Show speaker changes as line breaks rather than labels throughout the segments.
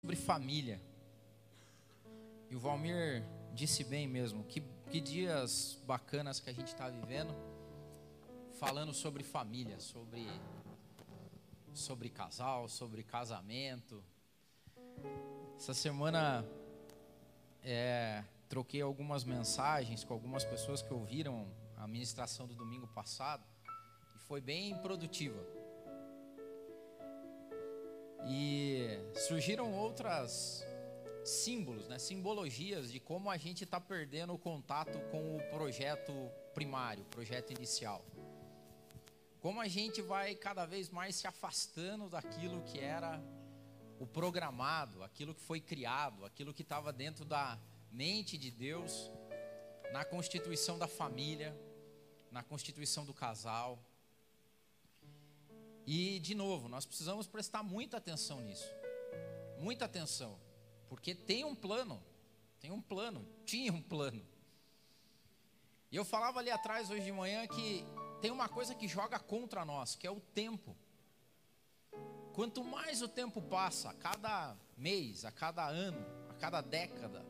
sobre família. E o Valmir disse bem mesmo, que, que dias bacanas que a gente está vivendo, falando sobre família, sobre, sobre casal, sobre casamento. Essa semana é, troquei algumas mensagens com algumas pessoas que ouviram a ministração do domingo passado e foi bem produtiva. E surgiram outras símbolos, né, simbologias de como a gente está perdendo o contato com o projeto primário, projeto inicial. Como a gente vai cada vez mais se afastando daquilo que era o programado, aquilo que foi criado, aquilo que estava dentro da mente de Deus, na constituição da família, na constituição do casal. E, de novo, nós precisamos prestar muita atenção nisso. Muita atenção. Porque tem um plano. Tem um plano. Tinha um plano. E eu falava ali atrás, hoje de manhã, que tem uma coisa que joga contra nós, que é o tempo. Quanto mais o tempo passa, a cada mês, a cada ano, a cada década,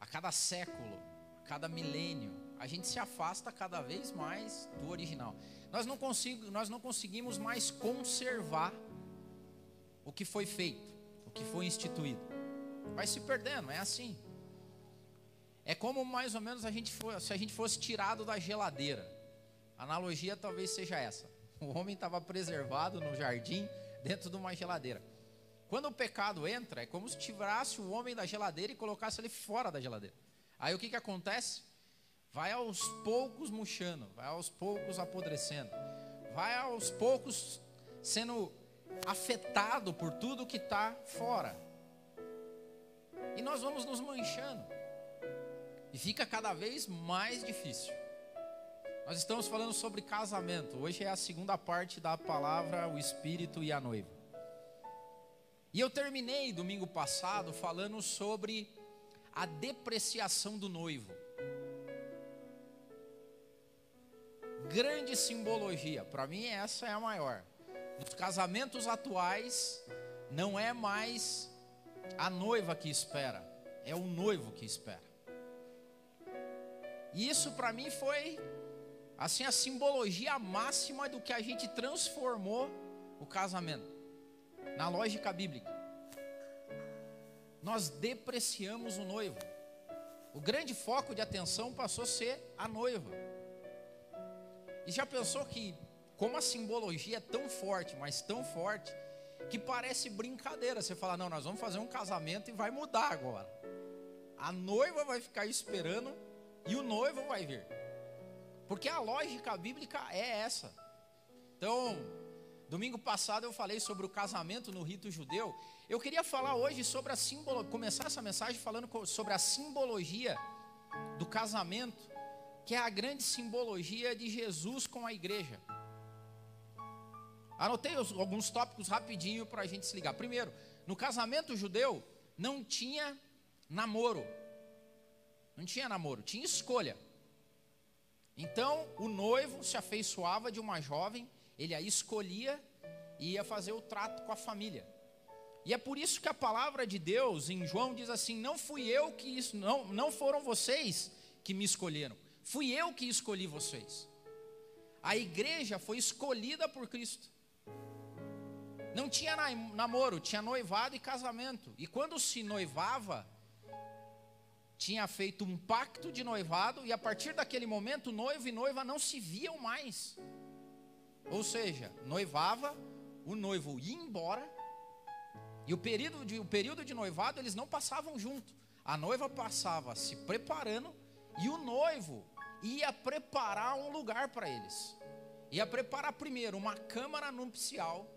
a cada século, a cada milênio, a gente se afasta cada vez mais do original nós não, consigo, nós não conseguimos mais conservar o que foi feito, o que foi instituído. Vai se perdendo, é assim. É como mais ou menos a gente for, se a gente fosse tirado da geladeira. A analogia talvez seja essa. O homem estava preservado no jardim, dentro de uma geladeira. Quando o pecado entra, é como se tirasse o homem da geladeira e colocasse ele fora da geladeira. Aí o que, que acontece? Vai aos poucos murchando, vai aos poucos apodrecendo, vai aos poucos sendo afetado por tudo que está fora. E nós vamos nos manchando. E fica cada vez mais difícil. Nós estamos falando sobre casamento. Hoje é a segunda parte da palavra o espírito e a noiva. E eu terminei domingo passado falando sobre a depreciação do noivo. Grande simbologia. Para mim, essa é a maior. Nos casamentos atuais, não é mais a noiva que espera, é o noivo que espera. E isso para mim foi assim a simbologia máxima do que a gente transformou o casamento na lógica bíblica. Nós depreciamos o noivo. O grande foco de atenção passou a ser a noiva. E já pensou que, como a simbologia é tão forte, mas tão forte, que parece brincadeira. Você fala, não, nós vamos fazer um casamento e vai mudar agora. A noiva vai ficar esperando e o noivo vai vir. Porque a lógica bíblica é essa. Então, domingo passado eu falei sobre o casamento no rito judeu. Eu queria falar hoje sobre a simbologia, começar essa mensagem falando sobre a simbologia do casamento que é a grande simbologia de Jesus com a igreja. Anotei alguns tópicos rapidinho para a gente se ligar. Primeiro, no casamento judeu não tinha namoro. Não tinha namoro, tinha escolha. Então, o noivo se afeiçoava de uma jovem, ele a escolhia e ia fazer o trato com a família. E é por isso que a palavra de Deus em João diz assim: "Não fui eu que isso, não, não foram vocês que me escolheram, Fui eu que escolhi vocês. A igreja foi escolhida por Cristo. Não tinha namoro, tinha noivado e casamento. E quando se noivava, tinha feito um pacto de noivado, e a partir daquele momento, noivo e noiva não se viam mais. Ou seja, noivava, o noivo ia embora, e o período de, o período de noivado eles não passavam junto. A noiva passava se preparando, e o noivo ia preparar um lugar para eles. Ia preparar primeiro uma câmara nupcial,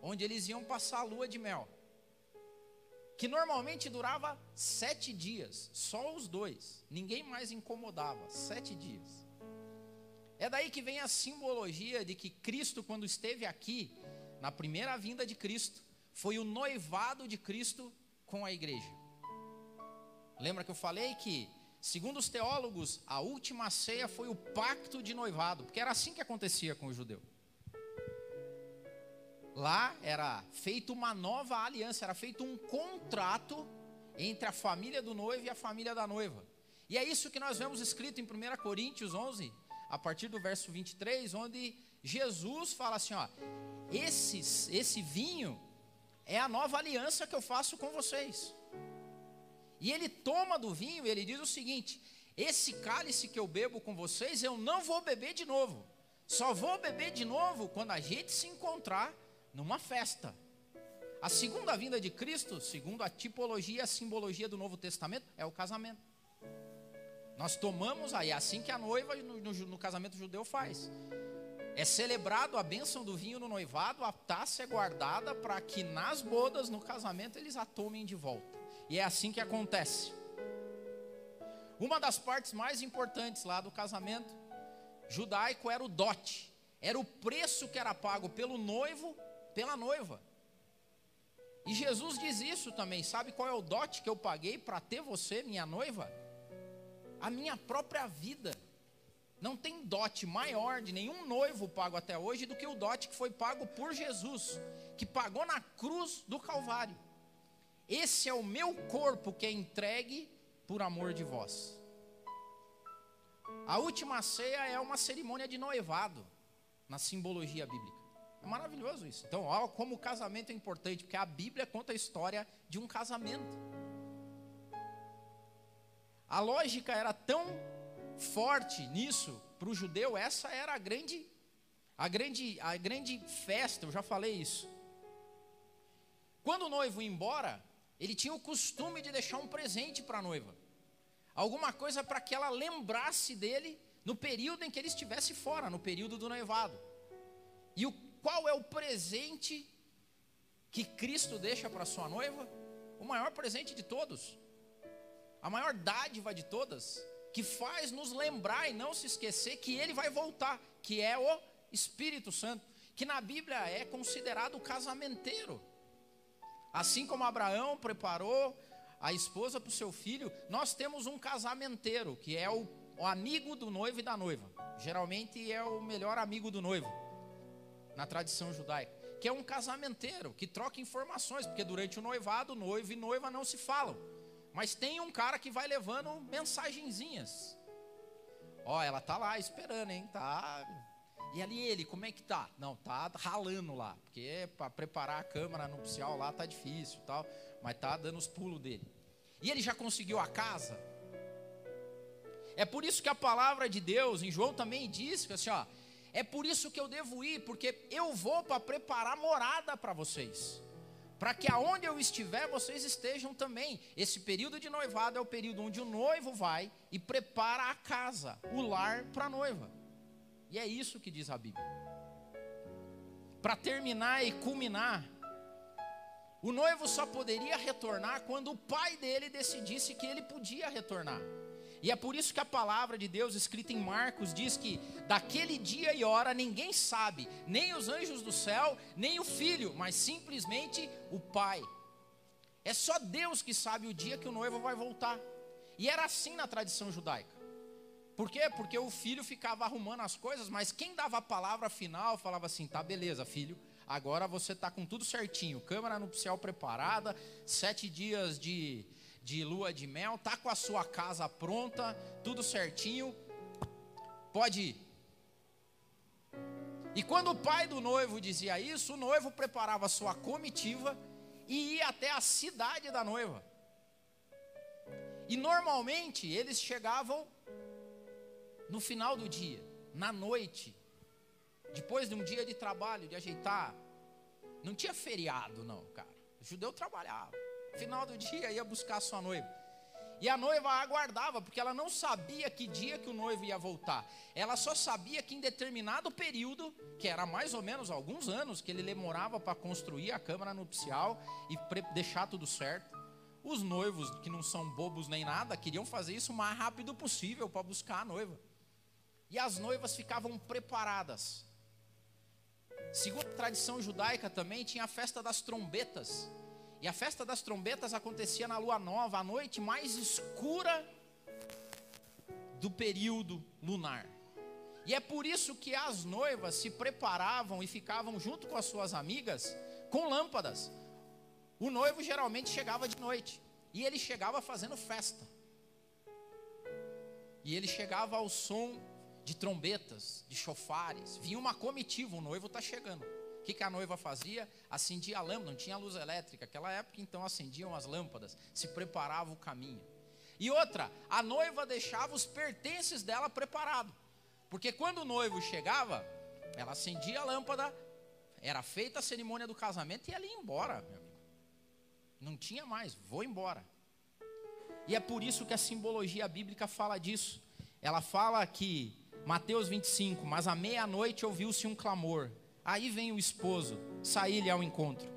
onde eles iam passar a lua de mel. Que normalmente durava sete dias, só os dois. Ninguém mais incomodava, sete dias. É daí que vem a simbologia de que Cristo, quando esteve aqui, na primeira vinda de Cristo, foi o noivado de Cristo com a igreja. Lembra que eu falei que Segundo os teólogos, a última ceia foi o pacto de noivado, porque era assim que acontecia com o judeu. Lá era feito uma nova aliança, era feito um contrato entre a família do noivo e a família da noiva. E é isso que nós vemos escrito em 1 Coríntios 11, a partir do verso 23, onde Jesus fala assim: ó, esses, esse vinho é a nova aliança que eu faço com vocês. E ele toma do vinho e ele diz o seguinte: esse cálice que eu bebo com vocês, eu não vou beber de novo. Só vou beber de novo quando a gente se encontrar numa festa. A segunda vinda de Cristo, segundo a tipologia e a simbologia do Novo Testamento, é o casamento. Nós tomamos aí, é assim que a noiva no, no, no casamento judeu faz. É celebrado a bênção do vinho no noivado, a taça é guardada para que nas bodas, no casamento, eles a tomem de volta. E é assim que acontece. Uma das partes mais importantes lá do casamento judaico era o dote, era o preço que era pago pelo noivo, pela noiva. E Jesus diz isso também. Sabe qual é o dote que eu paguei para ter você, minha noiva? A minha própria vida. Não tem dote maior de nenhum noivo pago até hoje do que o dote que foi pago por Jesus, que pagou na cruz do Calvário. Esse é o meu corpo que é entregue por amor de vós. A última ceia é uma cerimônia de noivado, na simbologia bíblica. É maravilhoso isso. Então, olha como o casamento é importante, porque a Bíblia conta a história de um casamento. A lógica era tão forte nisso para o judeu, essa era a grande, a grande, a grande festa. Eu já falei isso. Quando o noivo ia embora, ele tinha o costume de deixar um presente para a noiva, alguma coisa para que ela lembrasse dele no período em que ele estivesse fora, no período do noivado. E o, qual é o presente que Cristo deixa para sua noiva? O maior presente de todos, a maior dádiva de todas, que faz nos lembrar e não se esquecer que ele vai voltar, que é o Espírito Santo, que na Bíblia é considerado o casamenteiro. Assim como Abraão preparou a esposa para o seu filho, nós temos um casamenteiro, que é o, o amigo do noivo e da noiva. Geralmente é o melhor amigo do noivo, na tradição judaica. Que é um casamenteiro, que troca informações, porque durante o noivado, noivo e noiva não se falam. Mas tem um cara que vai levando mensagenzinhas. Ó, ela tá lá esperando, hein? Tá. E ali ele, como é que tá? Não, tá ralando lá, porque para preparar a câmara nupcial lá tá difícil, tal, mas tá dando os pulos dele. E ele já conseguiu a casa? É por isso que a palavra de Deus, em João também diz que assim, ó, é por isso que eu devo ir, porque eu vou para preparar morada para vocês para que aonde eu estiver vocês estejam também. Esse período de noivado é o período onde o noivo vai e prepara a casa, o lar para a noiva. E é isso que diz a Bíblia. Para terminar e culminar, o noivo só poderia retornar quando o pai dele decidisse que ele podia retornar. E é por isso que a palavra de Deus, escrita em Marcos, diz que daquele dia e hora ninguém sabe, nem os anjos do céu, nem o filho, mas simplesmente o pai. É só Deus que sabe o dia que o noivo vai voltar. E era assim na tradição judaica. Por quê? Porque o filho ficava arrumando as coisas, mas quem dava a palavra final falava assim: tá, beleza, filho, agora você tá com tudo certinho, câmara nupcial preparada, sete dias de de lua de mel, tá com a sua casa pronta, tudo certinho, pode ir. E quando o pai do noivo dizia isso, o noivo preparava sua comitiva e ia até a cidade da noiva. E normalmente eles chegavam no final do dia, na noite, depois de um dia de trabalho, de ajeitar. Não tinha feriado, não, cara. O judeu trabalhava. Final do dia ia buscar sua noiva. E a noiva aguardava, porque ela não sabia que dia que o noivo ia voltar. Ela só sabia que em determinado período, que era mais ou menos alguns anos que ele demorava para construir a câmara nupcial e deixar tudo certo. Os noivos, que não são bobos nem nada, queriam fazer isso o mais rápido possível para buscar a noiva. E as noivas ficavam preparadas. Segundo a tradição judaica também, tinha a festa das trombetas e a festa das trombetas acontecia na lua nova, a noite mais escura do período lunar. E é por isso que as noivas se preparavam e ficavam junto com as suas amigas com lâmpadas. O noivo geralmente chegava de noite e ele chegava fazendo festa. E ele chegava ao som de trombetas, de chofares. Vinha uma comitiva, o noivo está chegando. O que, que a noiva fazia? Acendia a lâmpada, não tinha luz elétrica. Naquela época, então, acendiam as lâmpadas, se preparava o caminho. E outra, a noiva deixava os pertences dela preparado. Porque quando o noivo chegava, ela acendia a lâmpada, era feita a cerimônia do casamento e ela ia embora, meu amigo. Não tinha mais, vou embora. E é por isso que a simbologia bíblica fala disso. Ela fala que, Mateus 25, mas à meia-noite ouviu-se um clamor. Aí vem o esposo, sair-lhe ao encontro.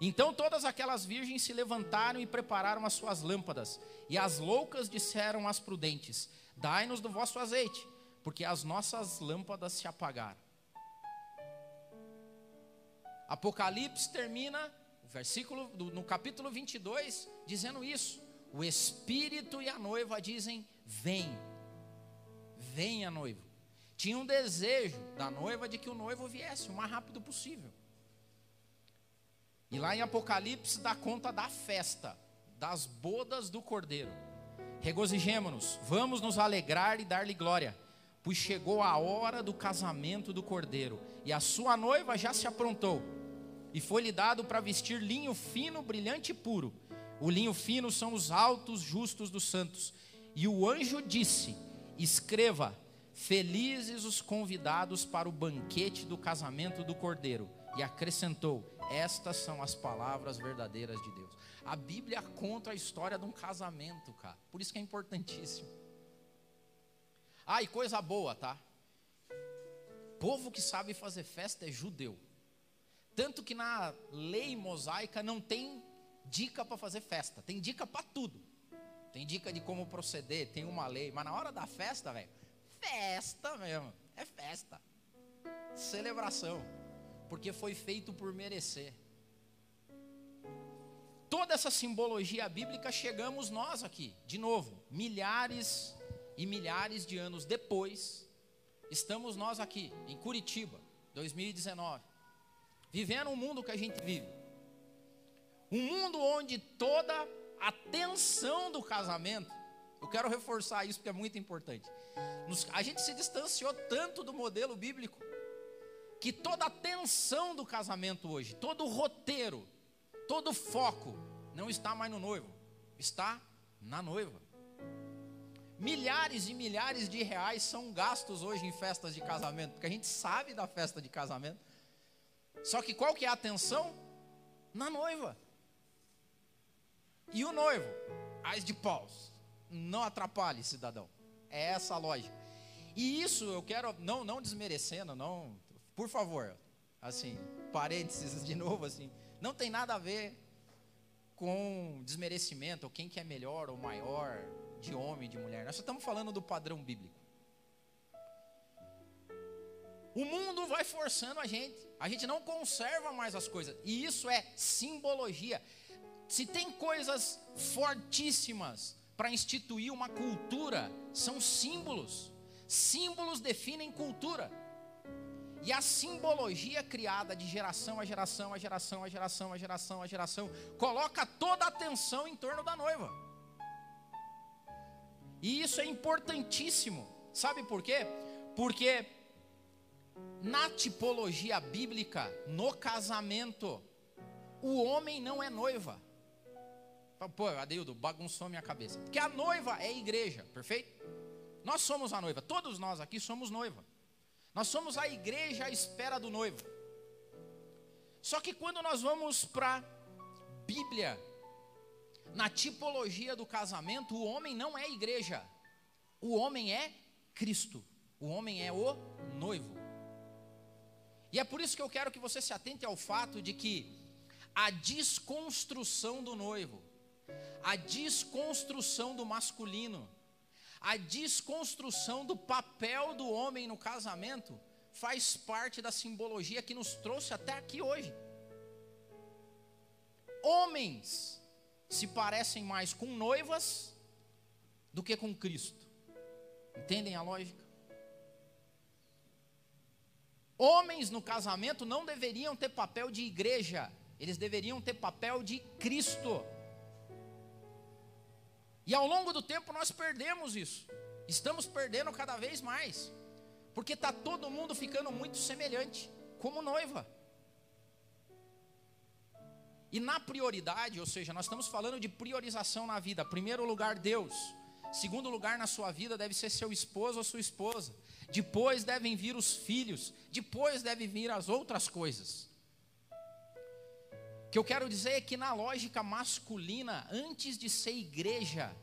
Então todas aquelas virgens se levantaram e prepararam as suas lâmpadas. E as loucas disseram às prudentes: Dai-nos do vosso azeite, porque as nossas lâmpadas se apagaram. Apocalipse termina, versículo no capítulo 22, dizendo isso. O espírito e a noiva dizem: Vem, venha noivo. Tinha um desejo da noiva de que o noivo viesse o mais rápido possível. E lá em Apocalipse dá conta da festa, das bodas do cordeiro. Regozijemo-nos, vamos nos alegrar e dar-lhe glória, pois chegou a hora do casamento do cordeiro, e a sua noiva já se aprontou, e foi-lhe dado para vestir linho fino, brilhante e puro. O linho fino são os altos justos dos santos. E o anjo disse: Escreva, felizes os convidados para o banquete do casamento do cordeiro. E acrescentou: estas são as palavras verdadeiras de Deus. A Bíblia conta a história de um casamento, cara. Por isso que é importantíssimo. Ah, e coisa boa, tá? Povo que sabe fazer festa é judeu. Tanto que na lei mosaica não tem dica para fazer festa, tem dica para tudo. Tem dica de como proceder, tem uma lei, mas na hora da festa, velho, festa mesmo, é festa. Celebração porque foi feito por merecer. Toda essa simbologia bíblica chegamos nós aqui, de novo, milhares e milhares de anos depois, estamos nós aqui, em Curitiba, 2019, vivendo o mundo que a gente vive. Um mundo onde toda a tensão do casamento, eu quero reforçar isso porque é muito importante. a gente se distanciou tanto do modelo bíblico que toda a tensão do casamento hoje, todo o roteiro, todo o foco não está mais no noivo, está na noiva. Milhares e milhares de reais são gastos hoje em festas de casamento, porque a gente sabe da festa de casamento. Só que qual que é a atenção? Na noiva. E o noivo? Ais de paus. Não atrapalhe, cidadão. É essa a lógica. E isso eu quero, não, não desmerecendo, não por favor, assim, parênteses de novo, assim, não tem nada a ver com desmerecimento, ou quem que é melhor ou maior, de homem, de mulher. Nós só estamos falando do padrão bíblico. O mundo vai forçando a gente, a gente não conserva mais as coisas, e isso é simbologia. Se tem coisas fortíssimas para instituir uma cultura, são símbolos. Símbolos definem cultura. E a simbologia criada de geração a geração, a geração, a geração, a geração, a geração, coloca toda a atenção em torno da noiva. E isso é importantíssimo. Sabe por quê? Porque na tipologia bíblica, no casamento, o homem não é noiva. Pô, Adeildo, bagunçou minha cabeça. Porque a noiva é a igreja, perfeito? Nós somos a noiva, todos nós aqui somos noiva. Nós somos a igreja à espera do noivo. Só que quando nós vamos para Bíblia, na tipologia do casamento, o homem não é igreja. O homem é Cristo. O homem é o noivo. E é por isso que eu quero que você se atente ao fato de que a desconstrução do noivo, a desconstrução do masculino, a desconstrução do papel do homem no casamento faz parte da simbologia que nos trouxe até aqui hoje. Homens se parecem mais com noivas do que com Cristo. Entendem a lógica? Homens no casamento não deveriam ter papel de igreja, eles deveriam ter papel de Cristo. E ao longo do tempo nós perdemos isso. Estamos perdendo cada vez mais. Porque está todo mundo ficando muito semelhante, como noiva. E na prioridade, ou seja, nós estamos falando de priorização na vida. Primeiro lugar, Deus. Segundo lugar na sua vida deve ser seu esposo ou sua esposa. Depois devem vir os filhos. Depois devem vir as outras coisas. O que eu quero dizer é que na lógica masculina, antes de ser igreja,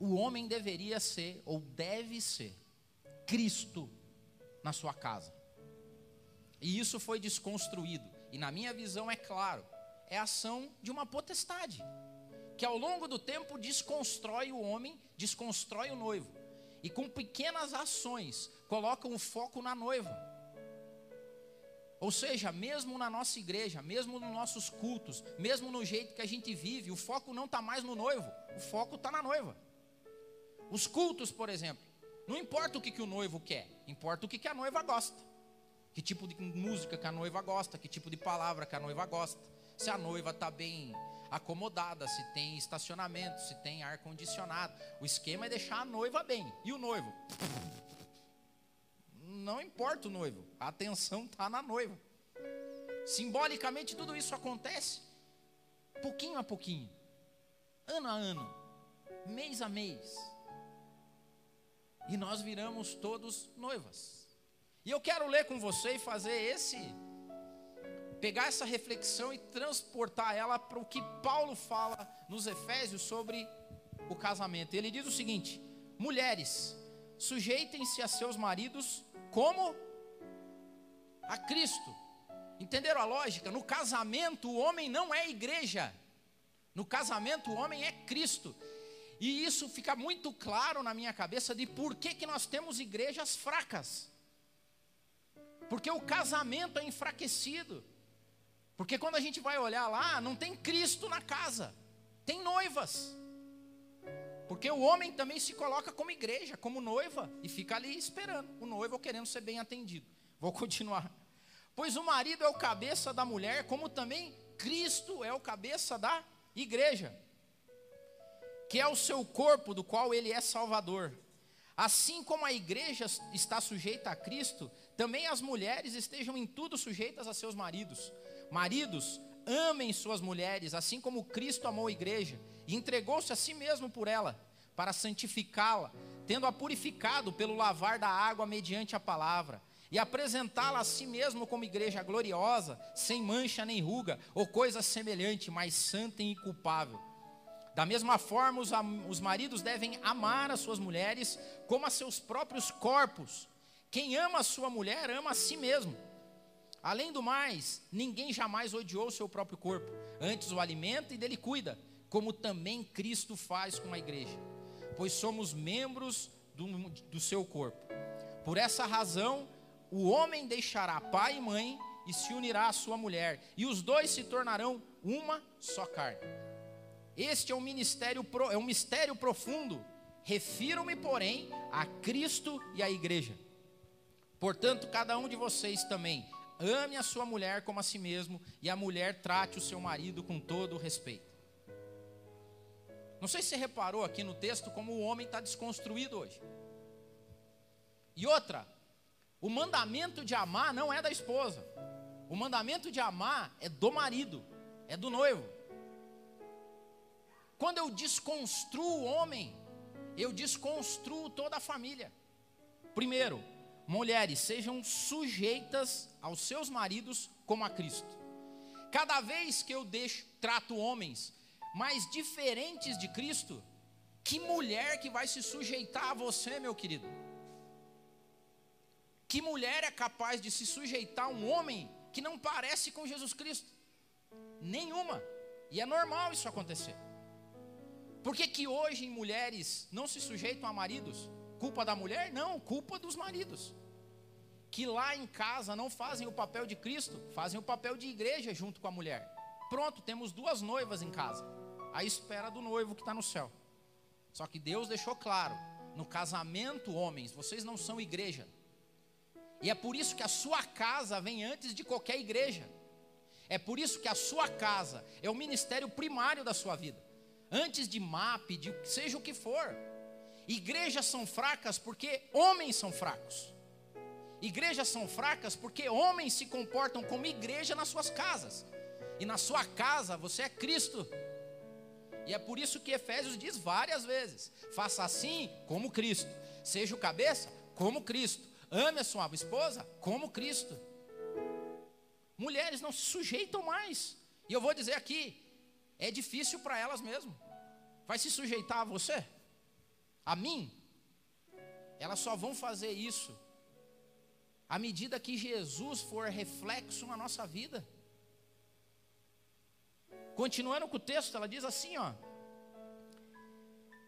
o homem deveria ser, ou deve ser, Cristo na sua casa. E isso foi desconstruído. E na minha visão, é claro, é ação de uma potestade, que ao longo do tempo desconstrói o homem, desconstrói o noivo. E com pequenas ações colocam o foco na noiva. Ou seja, mesmo na nossa igreja, mesmo nos nossos cultos, mesmo no jeito que a gente vive, o foco não está mais no noivo, o foco está na noiva. Os cultos, por exemplo, não importa o que, que o noivo quer, importa o que, que a noiva gosta. Que tipo de música que a noiva gosta, que tipo de palavra que a noiva gosta. Se a noiva está bem acomodada, se tem estacionamento, se tem ar condicionado. O esquema é deixar a noiva bem. E o noivo? Não importa o noivo, a atenção está na noiva. Simbolicamente tudo isso acontece pouquinho a pouquinho, ano a ano, mês a mês. E nós viramos todos noivas. E eu quero ler com você e fazer esse pegar essa reflexão e transportar ela para o que Paulo fala nos Efésios sobre o casamento. Ele diz o seguinte: mulheres, sujeitem-se a seus maridos como a Cristo. Entenderam a lógica? No casamento, o homem não é igreja. No casamento, o homem é Cristo. E isso fica muito claro na minha cabeça de por que, que nós temos igrejas fracas. Porque o casamento é enfraquecido. Porque quando a gente vai olhar lá, não tem Cristo na casa, tem noivas. Porque o homem também se coloca como igreja, como noiva, e fica ali esperando, o noivo querendo ser bem atendido. Vou continuar. Pois o marido é o cabeça da mulher, como também Cristo é o cabeça da igreja, que é o seu corpo, do qual ele é salvador. Assim como a igreja está sujeita a Cristo, também as mulheres estejam em tudo sujeitas a seus maridos Maridos, amem suas mulheres, assim como Cristo amou a igreja e entregou-se a si mesmo por ela, para santificá-la, tendo-a purificado pelo lavar da água mediante a palavra, e apresentá-la a si mesmo como igreja gloriosa, sem mancha nem ruga, ou coisa semelhante, mas santa e inculpável. Da mesma forma, os, os maridos devem amar as suas mulheres como a seus próprios corpos. Quem ama a sua mulher, ama a si mesmo. Além do mais, ninguém jamais odiou seu próprio corpo, antes o alimenta e dele cuida, como também Cristo faz com a igreja, pois somos membros do, do seu corpo. Por essa razão, o homem deixará pai e mãe e se unirá à sua mulher, e os dois se tornarão uma só carne. Este é um ministério é um mistério profundo. Refiro-me, porém, a Cristo e à igreja. Portanto, cada um de vocês também Ame a sua mulher como a si mesmo, e a mulher trate o seu marido com todo o respeito. Não sei se você reparou aqui no texto como o homem está desconstruído hoje. E outra, o mandamento de amar não é da esposa. O mandamento de amar é do marido, é do noivo. Quando eu desconstruo o homem, eu desconstruo toda a família. Primeiro, mulheres, sejam sujeitas aos seus maridos como a Cristo. Cada vez que eu deixo, trato homens mais diferentes de Cristo, que mulher que vai se sujeitar a você, meu querido? Que mulher é capaz de se sujeitar a um homem que não parece com Jesus Cristo? Nenhuma. E é normal isso acontecer. Por que, que hoje mulheres não se sujeitam a maridos? Culpa da mulher? Não, culpa dos maridos. Que lá em casa não fazem o papel de Cristo, fazem o papel de igreja junto com a mulher. Pronto, temos duas noivas em casa, à espera do noivo que está no céu. Só que Deus deixou claro: no casamento, homens, vocês não são igreja. E é por isso que a sua casa vem antes de qualquer igreja. É por isso que a sua casa é o ministério primário da sua vida. Antes de MAP, de seja o que for. Igrejas são fracas porque homens são fracos. Igrejas são fracas porque homens se comportam como igreja nas suas casas. E na sua casa você é Cristo. E é por isso que Efésios diz várias vezes: faça assim como Cristo. Seja o cabeça como Cristo. Ame a sua esposa como Cristo. Mulheres não se sujeitam mais. E eu vou dizer aqui: é difícil para elas mesmo. Vai se sujeitar a você? A mim? Elas só vão fazer isso à medida que Jesus for reflexo na nossa vida. Continuando com o texto, ela diz assim, ó: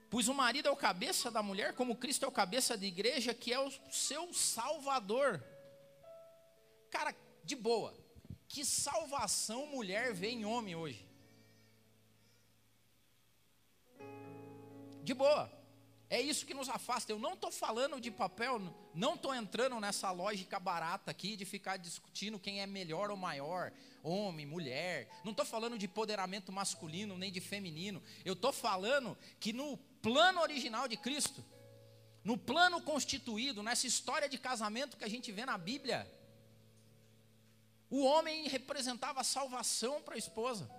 Pois o marido é o cabeça da mulher, como Cristo é o cabeça da igreja, que é o seu salvador. Cara, de boa. Que salvação mulher vê em homem hoje? De boa. É isso que nos afasta. Eu não estou falando de papel, não estou entrando nessa lógica barata aqui de ficar discutindo quem é melhor ou maior, homem, mulher. Não estou falando de empoderamento masculino nem de feminino. Eu estou falando que no plano original de Cristo, no plano constituído, nessa história de casamento que a gente vê na Bíblia, o homem representava a salvação para a esposa.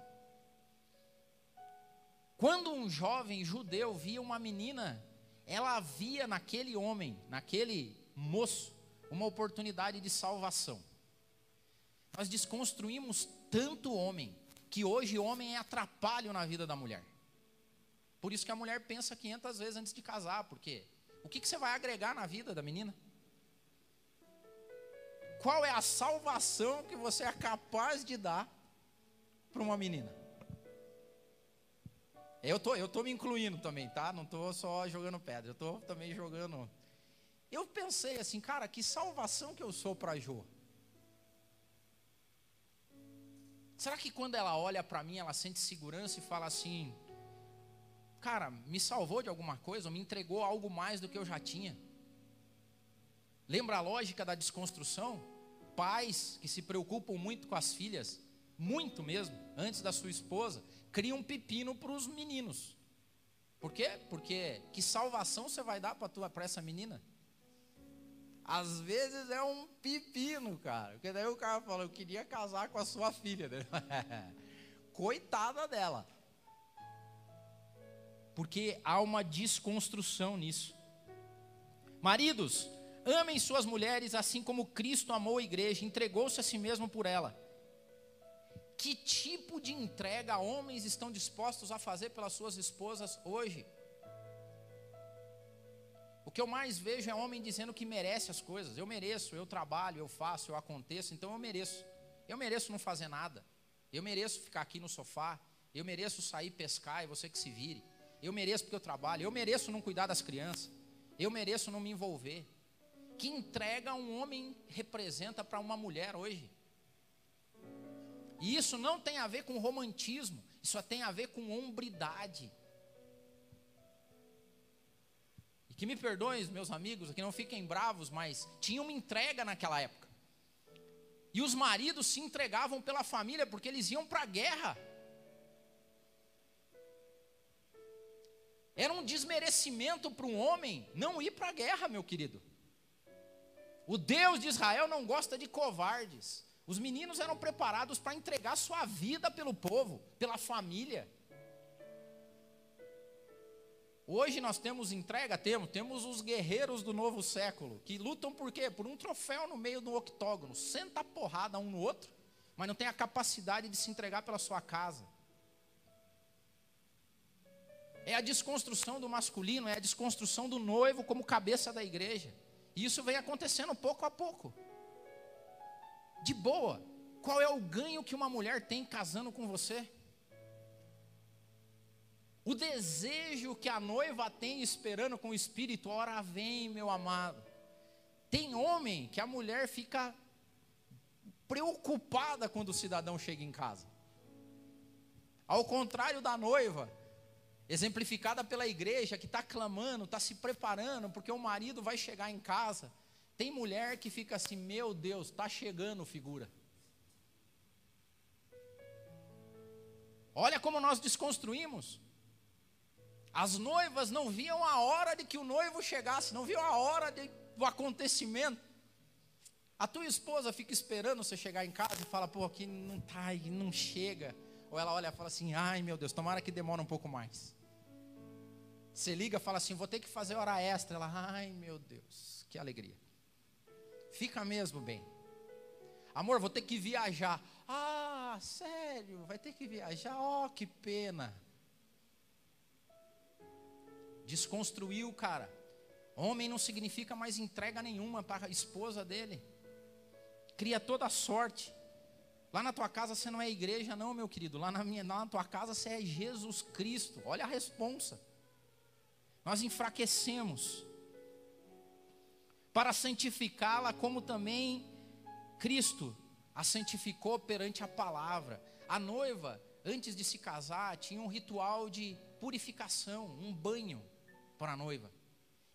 Quando um jovem judeu via uma menina ela via naquele homem, naquele moço, uma oportunidade de salvação. Nós desconstruímos tanto homem, que hoje homem é atrapalho na vida da mulher. Por isso que a mulher pensa 500 vezes antes de casar, porque o que, que você vai agregar na vida da menina? Qual é a salvação que você é capaz de dar para uma menina? Eu tô, eu tô me incluindo também, tá? Não tô só jogando pedra, eu tô também jogando. Eu pensei assim, cara, que salvação que eu sou para Jo. Será que quando ela olha para mim, ela sente segurança e fala assim: Cara, me salvou de alguma coisa, ou me entregou algo mais do que eu já tinha? Lembra a lógica da desconstrução? Pais que se preocupam muito com as filhas, muito mesmo, antes da sua esposa, cria um pepino para os meninos. Por quê? Porque que salvação você vai dar para essa menina? Às vezes é um pepino, cara. Porque daí o cara fala, eu queria casar com a sua filha. Coitada dela. Porque há uma desconstrução nisso. Maridos, amem suas mulheres assim como Cristo amou a igreja, entregou-se a si mesmo por ela que tipo de entrega homens estão dispostos a fazer pelas suas esposas hoje? O que eu mais vejo é homem dizendo que merece as coisas. Eu mereço, eu trabalho, eu faço, eu aconteço, então eu mereço. Eu mereço não fazer nada. Eu mereço ficar aqui no sofá. Eu mereço sair pescar e você que se vire. Eu mereço porque eu trabalho. Eu mereço não cuidar das crianças. Eu mereço não me envolver. Que entrega um homem representa para uma mulher hoje? E isso não tem a ver com romantismo, isso tem a ver com hombridade. Que me perdoem, meus amigos, que não fiquem bravos, mas tinha uma entrega naquela época. E os maridos se entregavam pela família porque eles iam para a guerra. Era um desmerecimento para um homem não ir para a guerra, meu querido. O Deus de Israel não gosta de covardes. Os meninos eram preparados para entregar sua vida pelo povo, pela família. Hoje nós temos entrega, temos, temos os guerreiros do novo século, que lutam por quê? Por um troféu no meio do octógono, senta a porrada um no outro, mas não tem a capacidade de se entregar pela sua casa. É a desconstrução do masculino, é a desconstrução do noivo como cabeça da igreja. E isso vem acontecendo pouco a pouco de boa. Qual é o ganho que uma mulher tem casando com você? O desejo que a noiva tem esperando com o espírito, ora vem, meu amado. Tem homem que a mulher fica preocupada quando o cidadão chega em casa. Ao contrário da noiva, exemplificada pela igreja, que está clamando, está se preparando, porque o marido vai chegar em casa Tem mulher que fica assim, meu Deus, tá chegando figura. Olha como nós desconstruímos. As noivas não viam a hora de que o noivo chegasse, não viam a hora de, do acontecimento. A tua esposa fica esperando você chegar em casa e fala, pô, aqui não tá, não chega. Ou ela olha e fala assim, ai meu Deus, tomara que demore um pouco mais. Você liga e fala assim, vou ter que fazer hora extra. Ela, ai meu Deus, que alegria. Fica mesmo bem. Amor, vou ter que viajar. Ah, sério, vai ter que viajar? Oh, que pena. Desconstruiu, cara. Homem não significa mais entrega nenhuma para a esposa dele. Cria toda a sorte. Lá na tua casa você não é igreja, não, meu querido. Lá na, minha, lá na tua casa você é Jesus Cristo. Olha a responsa. Nós enfraquecemos para santificá-la, como também Cristo a santificou perante a palavra. A noiva, antes de se casar, tinha um ritual de purificação, um banho para a noiva.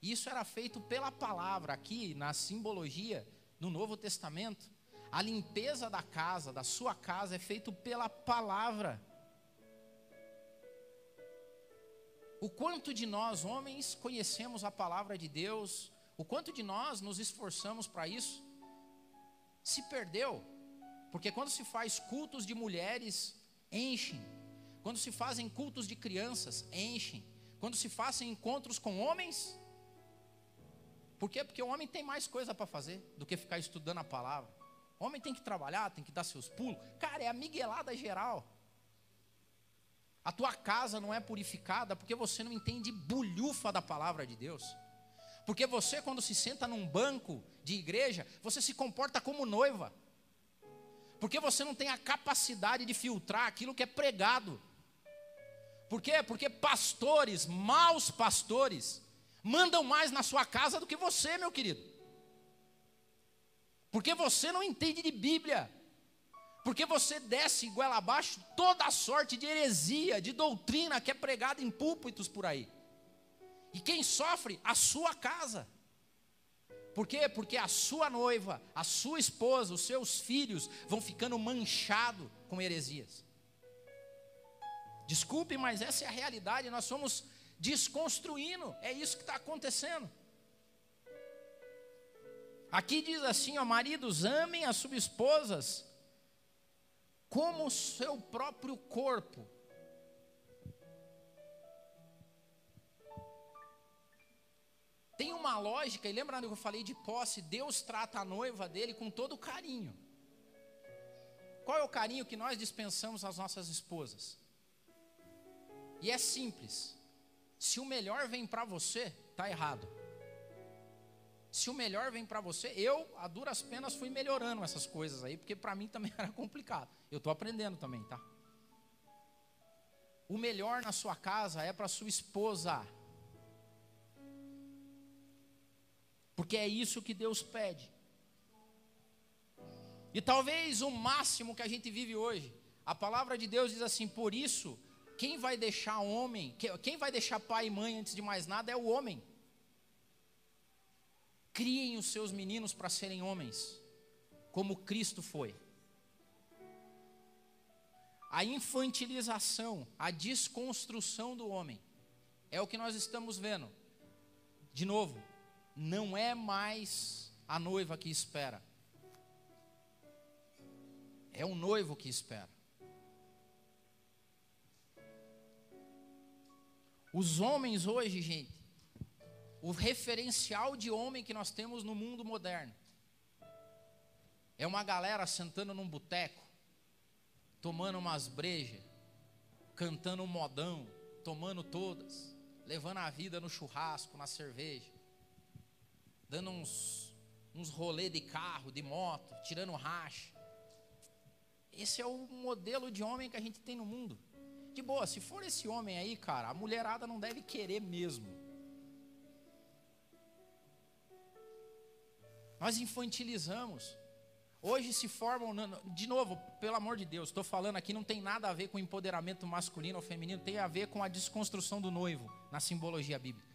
Isso era feito pela palavra, aqui na simbologia no Novo Testamento. A limpeza da casa, da sua casa, é feito pela palavra. O quanto de nós, homens, conhecemos a palavra de Deus, o quanto de nós nos esforçamos para isso, se perdeu. Porque quando se faz cultos de mulheres, enchem. Quando se fazem cultos de crianças, enchem. Quando se fazem encontros com homens, por quê? Porque o homem tem mais coisa para fazer do que ficar estudando a palavra. O homem tem que trabalhar, tem que dar seus pulos. Cara, é a miguelada geral. A tua casa não é purificada porque você não entende bulhufa da palavra de Deus. Porque você, quando se senta num banco de igreja, você se comporta como noiva. Porque você não tem a capacidade de filtrar aquilo que é pregado. Por quê? Porque pastores, maus pastores, mandam mais na sua casa do que você, meu querido. Porque você não entende de Bíblia. Porque você desce goela abaixo toda a sorte de heresia, de doutrina que é pregada em púlpitos por aí. E quem sofre? A sua casa. Por quê? Porque a sua noiva, a sua esposa, os seus filhos vão ficando manchados com heresias. Desculpe, mas essa é a realidade. Nós somos desconstruindo. É isso que está acontecendo. Aqui diz assim: ó, maridos, amem as suas esposas como o seu próprio corpo. Tem uma lógica, e lembra que eu falei de posse? Deus trata a noiva dele com todo carinho. Qual é o carinho que nós dispensamos às nossas esposas? E é simples. Se o melhor vem para você, tá errado. Se o melhor vem para você, eu, a duras penas, fui melhorando essas coisas aí, porque para mim também era complicado. Eu estou aprendendo também, tá? O melhor na sua casa é para sua esposa. Porque é isso que Deus pede. E talvez o máximo que a gente vive hoje, a palavra de Deus diz assim: por isso quem vai deixar homem, quem vai deixar pai e mãe antes de mais nada é o homem. Criem os seus meninos para serem homens, como Cristo foi. A infantilização, a desconstrução do homem, é o que nós estamos vendo. De novo, não é mais a noiva que espera, é o noivo que espera. Os homens hoje, gente, o referencial de homem que nós temos no mundo moderno é uma galera sentando num boteco, tomando umas brejas, cantando um modão, tomando todas, levando a vida no churrasco, na cerveja, dando uns, uns rolê de carro, de moto, tirando racha. Esse é o modelo de homem que a gente tem no mundo de boa, se for esse homem aí, cara, a mulherada não deve querer mesmo. Nós infantilizamos. Hoje se formam, de novo, pelo amor de Deus, estou falando aqui, não tem nada a ver com empoderamento masculino ou feminino, tem a ver com a desconstrução do noivo na simbologia bíblica.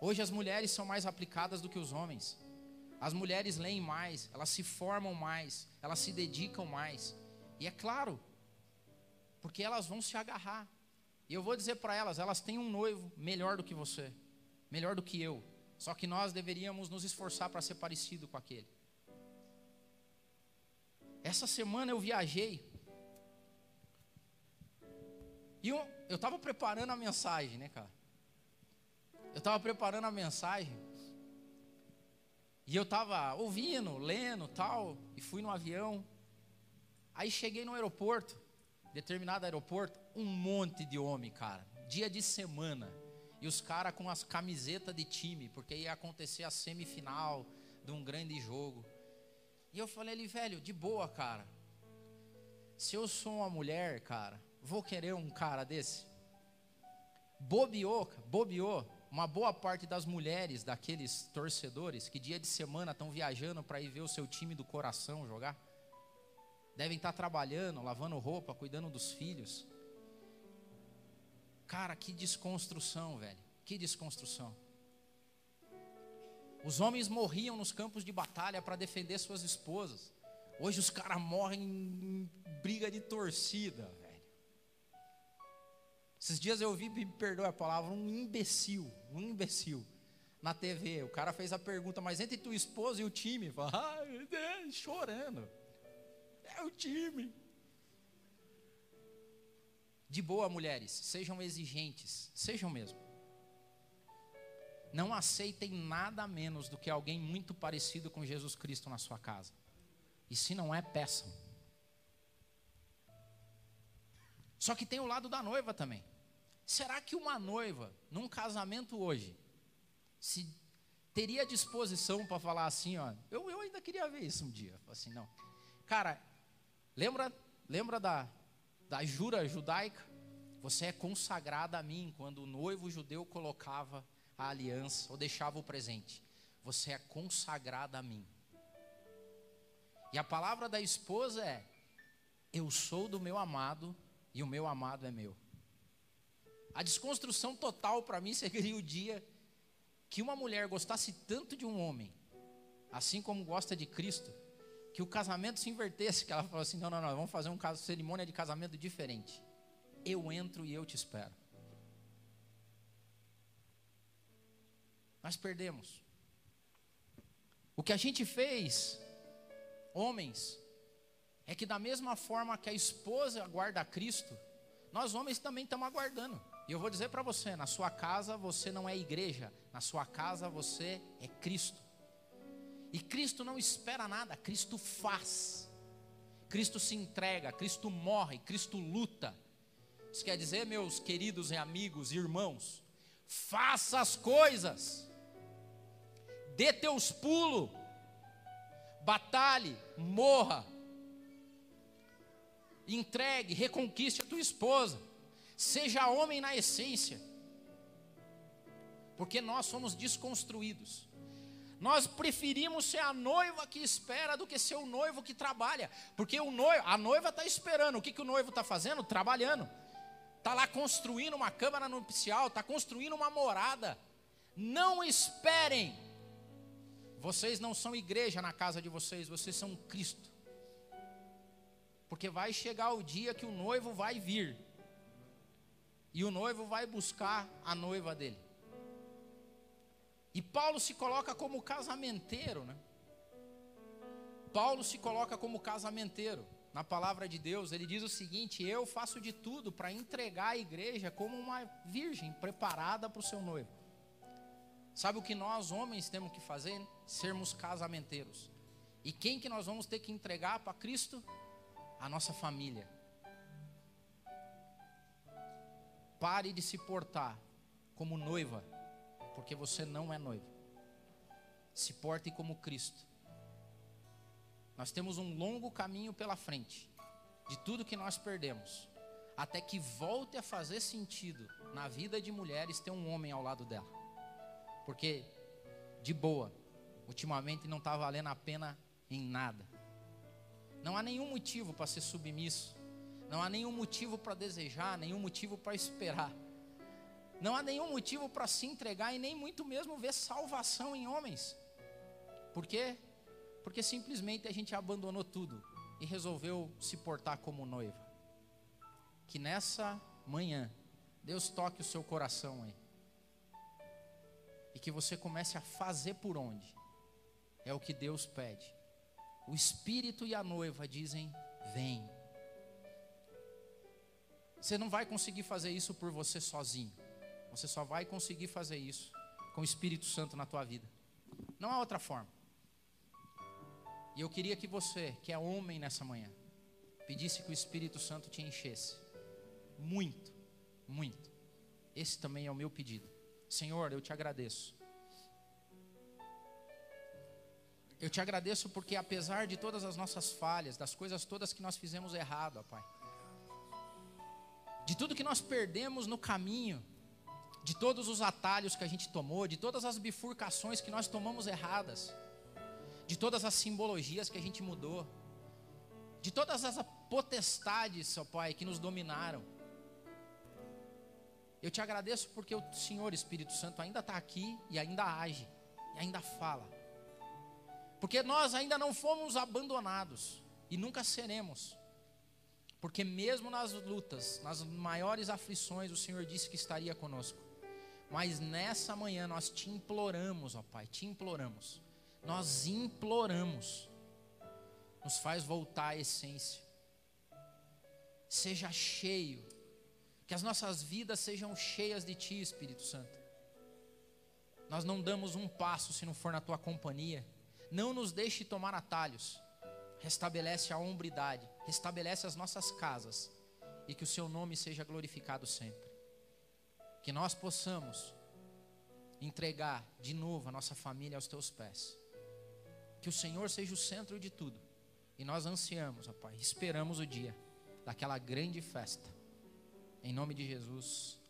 Hoje as mulheres são mais aplicadas do que os homens. As mulheres leem mais, elas se formam mais, elas se dedicam mais. E é claro, porque elas vão se agarrar. E eu vou dizer para elas, elas têm um noivo melhor do que você, melhor do que eu. Só que nós deveríamos nos esforçar para ser parecido com aquele. Essa semana eu viajei. E eu estava preparando a mensagem, né, cara? Eu estava preparando a mensagem. E eu estava ouvindo, lendo tal. E fui no avião. Aí cheguei no aeroporto, determinado aeroporto, um monte de homem, cara. Dia de semana. E os caras com as camisetas de time, porque ia acontecer a semifinal de um grande jogo. E eu falei ali, velho, de boa, cara. Se eu sou uma mulher, cara, vou querer um cara desse? Bobeou, bobeou. Uma boa parte das mulheres, daqueles torcedores, que dia de semana estão viajando para ir ver o seu time do coração jogar devem estar trabalhando, lavando roupa, cuidando dos filhos. Cara, que desconstrução, velho. Que desconstrução. Os homens morriam nos campos de batalha para defender suas esposas. Hoje os caras morrem em briga de torcida, velho. Esses dias eu vi, me perdoe a palavra, um imbecil, um imbecil na TV. O cara fez a pergunta, mas entre tua esposa e o time, fala, ah, chorando. É o time. De boa, mulheres, sejam exigentes, sejam mesmo. Não aceitem nada menos do que alguém muito parecido com Jesus Cristo na sua casa. E se não é, peçam. Só que tem o lado da noiva também. Será que uma noiva, num casamento hoje, se teria disposição para falar assim, ó, eu, eu ainda queria ver isso um dia. Assim, não. Cara, Lembra, lembra da, da jura judaica? Você é consagrada a mim quando o noivo judeu colocava a aliança ou deixava o presente. Você é consagrada a mim. E a palavra da esposa é: Eu sou do meu amado e o meu amado é meu. A desconstrução total para mim seria o dia que uma mulher gostasse tanto de um homem, assim como gosta de Cristo, que o casamento se invertesse, que ela falou assim: não, não, não, vamos fazer um caso, cerimônia de casamento diferente. Eu entro e eu te espero. Nós perdemos. O que a gente fez, homens, é que da mesma forma que a esposa aguarda Cristo, nós homens também estamos aguardando. E eu vou dizer para você: na sua casa você não é igreja, na sua casa você é Cristo. E Cristo não espera nada, Cristo faz. Cristo se entrega, Cristo morre, Cristo luta. Isso quer dizer, meus queridos e amigos, irmãos, faça as coisas, dê teus pulos, batalhe, morra, entregue, reconquiste a tua esposa, seja homem na essência, porque nós somos desconstruídos. Nós preferimos ser a noiva que espera do que ser o noivo que trabalha. Porque o noivo, a noiva está esperando. O que, que o noivo está fazendo? Trabalhando. Está lá construindo uma câmara nupcial, está construindo uma morada. Não esperem. Vocês não são igreja na casa de vocês, vocês são Cristo. Porque vai chegar o dia que o noivo vai vir. E o noivo vai buscar a noiva dele. E Paulo se coloca como casamenteiro, né? Paulo se coloca como casamenteiro. Na palavra de Deus, ele diz o seguinte: Eu faço de tudo para entregar a igreja como uma virgem preparada para o seu noivo. Sabe o que nós homens temos que fazer? Sermos casamenteiros. E quem que nós vamos ter que entregar para Cristo? A nossa família. Pare de se portar como noiva porque você não é noivo. Se porte como Cristo. Nós temos um longo caminho pela frente, de tudo que nós perdemos, até que volte a fazer sentido na vida de mulheres ter um homem ao lado dela. Porque, de boa, ultimamente não está valendo a pena em nada. Não há nenhum motivo para ser submisso, não há nenhum motivo para desejar, nenhum motivo para esperar. Não há nenhum motivo para se entregar e nem muito mesmo ver salvação em homens. Por quê? Porque simplesmente a gente abandonou tudo e resolveu se portar como noiva. Que nessa manhã, Deus toque o seu coração aí. E que você comece a fazer por onde. É o que Deus pede. O Espírito e a noiva dizem: Vem. Você não vai conseguir fazer isso por você sozinho. Você só vai conseguir fazer isso com o Espírito Santo na tua vida. Não há outra forma. E eu queria que você, que é homem nessa manhã, pedisse que o Espírito Santo te enchesse. Muito, muito. Esse também é o meu pedido. Senhor, eu te agradeço. Eu te agradeço porque, apesar de todas as nossas falhas, das coisas todas que nós fizemos errado, ó Pai, de tudo que nós perdemos no caminho, de todos os atalhos que a gente tomou, de todas as bifurcações que nós tomamos erradas, de todas as simbologias que a gente mudou, de todas as potestades, ó Pai, que nos dominaram. Eu te agradeço porque o Senhor Espírito Santo ainda está aqui e ainda age, e ainda fala. Porque nós ainda não fomos abandonados e nunca seremos. Porque mesmo nas lutas, nas maiores aflições, o Senhor disse que estaria conosco. Mas nessa manhã nós te imploramos, ó Pai, te imploramos nós imploramos, nos faz voltar à essência. Seja cheio, que as nossas vidas sejam cheias de Ti, Espírito Santo. Nós não damos um passo se não for na Tua companhia. Não nos deixe tomar atalhos. Restabelece a hombridade, restabelece as nossas casas e que o Seu nome seja glorificado sempre. Que nós possamos entregar de novo a nossa família aos Teus pés. Que o Senhor seja o centro de tudo. E nós ansiamos, ó Pai, esperamos o dia daquela grande festa. Em nome de Jesus.